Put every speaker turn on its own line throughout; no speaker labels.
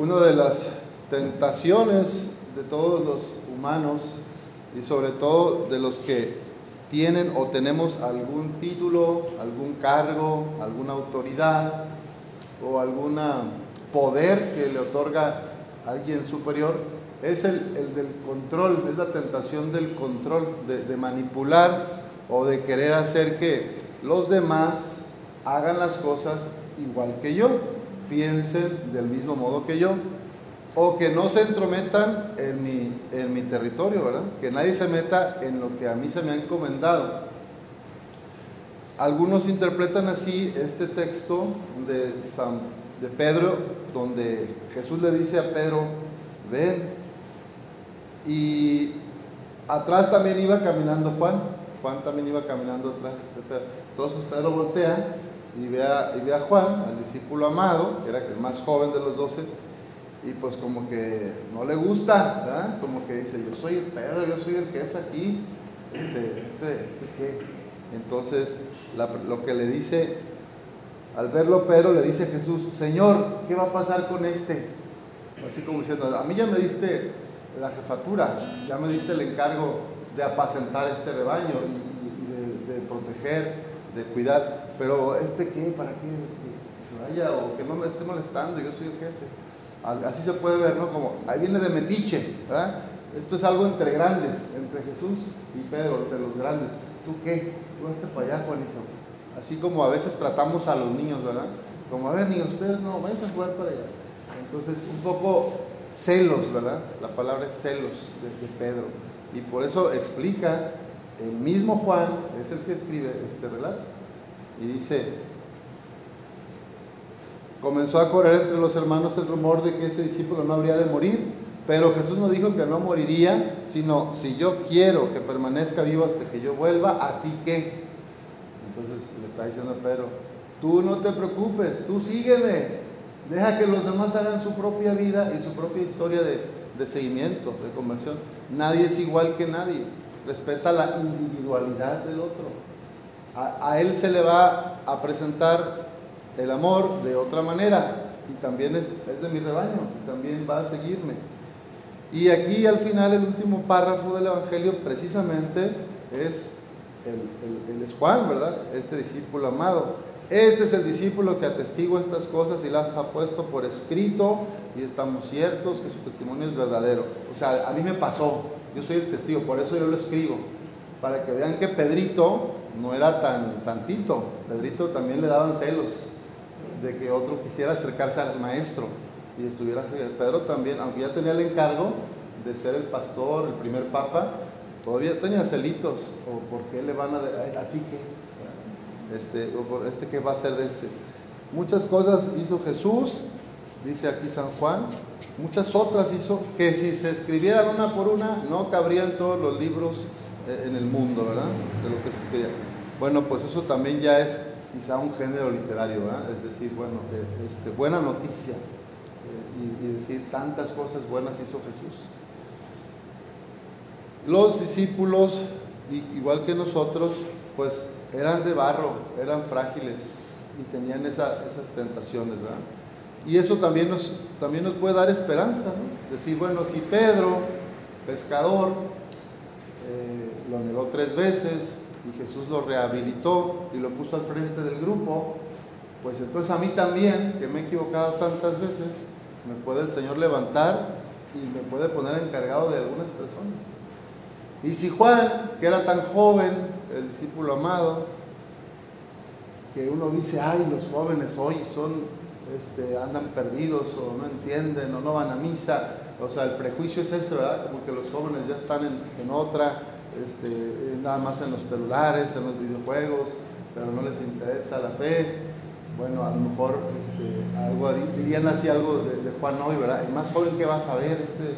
Una de las tentaciones de todos los humanos y sobre todo de los que tienen o tenemos algún título, algún cargo, alguna autoridad o algún poder que le otorga alguien superior, es el, del control, es la tentación del control, de manipular o de querer hacer que los demás hagan las cosas igual que yo, piensen del mismo modo que yo o que no se entrometan en mi, en mi territorio, ¿verdad? Que nadie se meta en lo que a mí se me ha encomendado. Algunos interpretan así este texto de, San, de Pedro, donde Jesús le dice a Pedro, ven. Y atrás también iba caminando Juan, Juan también iba caminando atrás de Pedro. Entonces Pedro voltea y ve a, y ve Juan, al discípulo amado, que era el más joven de los doce, y pues como que no le gusta, ¿verdad? Como que dice, yo soy el Pedro, yo soy el jefe aquí, este, este, este qué. Entonces, lo que le dice, al verlo Pedro, le dice a Jesús, Señor, ¿qué va a pasar con este? Así como diciendo, a mí ya me diste la jefatura, ya me diste el encargo de apacentar este rebaño y, de, proteger, de cuidar, pero este qué, para qué, que se vaya o que no me esté molestando, yo soy el jefe. Así se puede ver, ¿no? Como ahí viene de metiche, ¿verdad? Esto es algo entre grandes, entre Jesús y Pedro, entre los grandes. ¿Tú qué? Tú vas para allá, Juanito. Así como a veces tratamos a los niños, ¿verdad? Como, a ver, niños, ustedes no, vayan a jugar para allá. Entonces, un poco celos, ¿verdad? La palabra es celos de, de Pedro. Y por eso explica, el mismo Juan es el que escribe este relato. Y dice, Comenzó a correr entre los hermanos el rumor de que ese discípulo no habría de morir, pero Jesús no dijo que no moriría, sino si yo quiero que permanezca vivo hasta que yo vuelva, ¿a ti qué? Entonces le está diciendo a Pedro, tú no te preocupes, tú sígueme, deja que los demás hagan su propia vida y su propia historia de, de seguimiento, de conversión. Nadie es igual que nadie, respeta la individualidad del otro. A, él se le va a presentar el amor de otra manera y también es, de mi rebaño y también va a seguirme. Y aquí al final el último párrafo del Evangelio precisamente es el, es Juan, ¿verdad? Este discípulo amado. Este es el discípulo que atestigua estas cosas y las ha puesto por escrito y estamos ciertos que su testimonio es verdadero. O sea, a mí me pasó, yo soy el testigo, por eso yo lo escribo, para que vean que Pedrito no era tan santito, Pedrito también le daban celos, de que otro quisiera acercarse al maestro y estuviera Pedro también, aunque ya tenía el encargo de ser el pastor, el primer papa, todavía tenía celitos, o por qué le van a, a, ti qué, este, o por este qué va a ser de este. Muchas cosas hizo Jesús, dice aquí San Juan, muchas otras hizo que si se escribieran una por una no cabrían todos los libros eh, en el mundo, ¿verdad? De lo que se escribía. Bueno, pues eso también ya es quizá un género literario, ¿verdad? es decir, bueno, este, buena noticia eh, y, decir tantas cosas buenas hizo Jesús. Los discípulos, igual que nosotros, pues eran de barro, eran frágiles y tenían esas tentaciones, ¿verdad? Y eso también nos, también nos puede dar esperanza, ¿no? Decir, bueno, si Pedro, pescador, eh, lo negó tres veces, y Jesús lo rehabilitó y lo puso al frente del grupo, pues entonces a mí también, que me he equivocado tantas veces, me puede el Señor levantar y me puede poner encargado de algunas personas. Y si Juan, que era tan joven, el discípulo amado, que uno dice, ay, los jóvenes hoy son, este, andan perdidos o no entienden o no van a misa, o sea, el prejuicio es ese, ¿verdad? Como que los jóvenes ya están en, otra, este, nada más en los celulares, en los videojuegos, pero no les interesa la fe. Bueno, a lo mejor este, algo, dirían así algo de, Juan hoy, ¿verdad? El más joven que va a saber, este,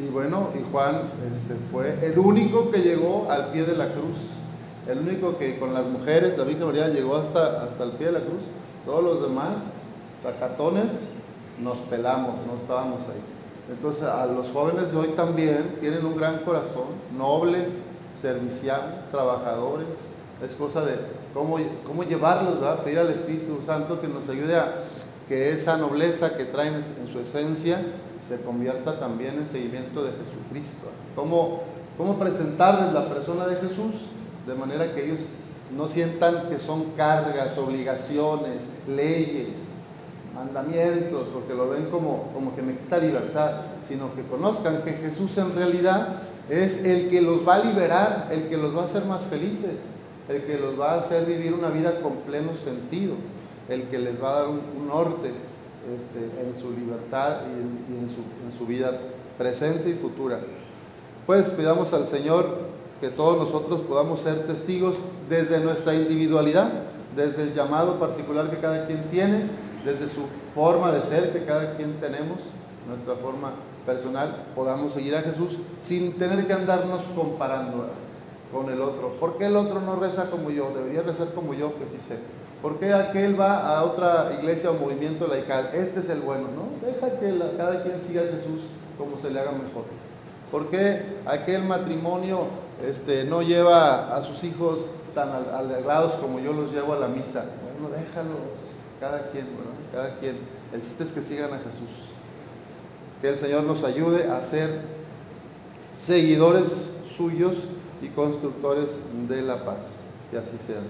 y bueno, y Juan este, fue el único que llegó al pie de la cruz, el único que con las mujeres, la Virgen María llegó hasta, hasta el pie de la cruz, todos los demás, sacatones, nos pelamos, no estábamos ahí. Entonces a los jóvenes de hoy también tienen un gran corazón, noble, servicial, trabajadores. Es cosa de, cómo, cómo llevarlos, ¿verdad? Pedir al Espíritu Santo que nos ayude a que esa nobleza que traen en su esencia se convierta también en seguimiento de Jesucristo. ¿Cómo, cómo presentarles la persona de Jesús de manera que ellos no sientan que son cargas, obligaciones, leyes, mandamientos, porque lo ven como, como que me quita libertad, sino que conozcan que Jesús en realidad es el que los va a liberar, el que los va a hacer más felices, el que los va a hacer vivir una vida con pleno sentido, el que les va a dar un, norte este, en su libertad y, en, su, en su vida presente y futura. Pues pidamos al Señor que todos nosotros podamos ser testigos desde nuestra individualidad, desde el llamado particular que cada quien tiene, desde su forma de ser que cada quien tenemos, nuestra forma personal, podamos seguir a Jesús sin tener que andarnos comparando con el otro. ¿Por qué el otro no reza como yo? Debería rezar como yo, que sí sé. ¿Por qué aquel va a otra iglesia o movimiento laical? Este es el bueno, ¿no? Deja que cada quien siga a Jesús como se le haga mejor. ¿Por qué aquel matrimonio este, no lleva a sus hijos tan alegrados como yo los llevo a la misa? Bueno, déjalos cada quien, cada quien. El chiste es que sigan a Jesús. Que el Señor nos ayude a ser seguidores suyos y constructores de la paz. Que así sea.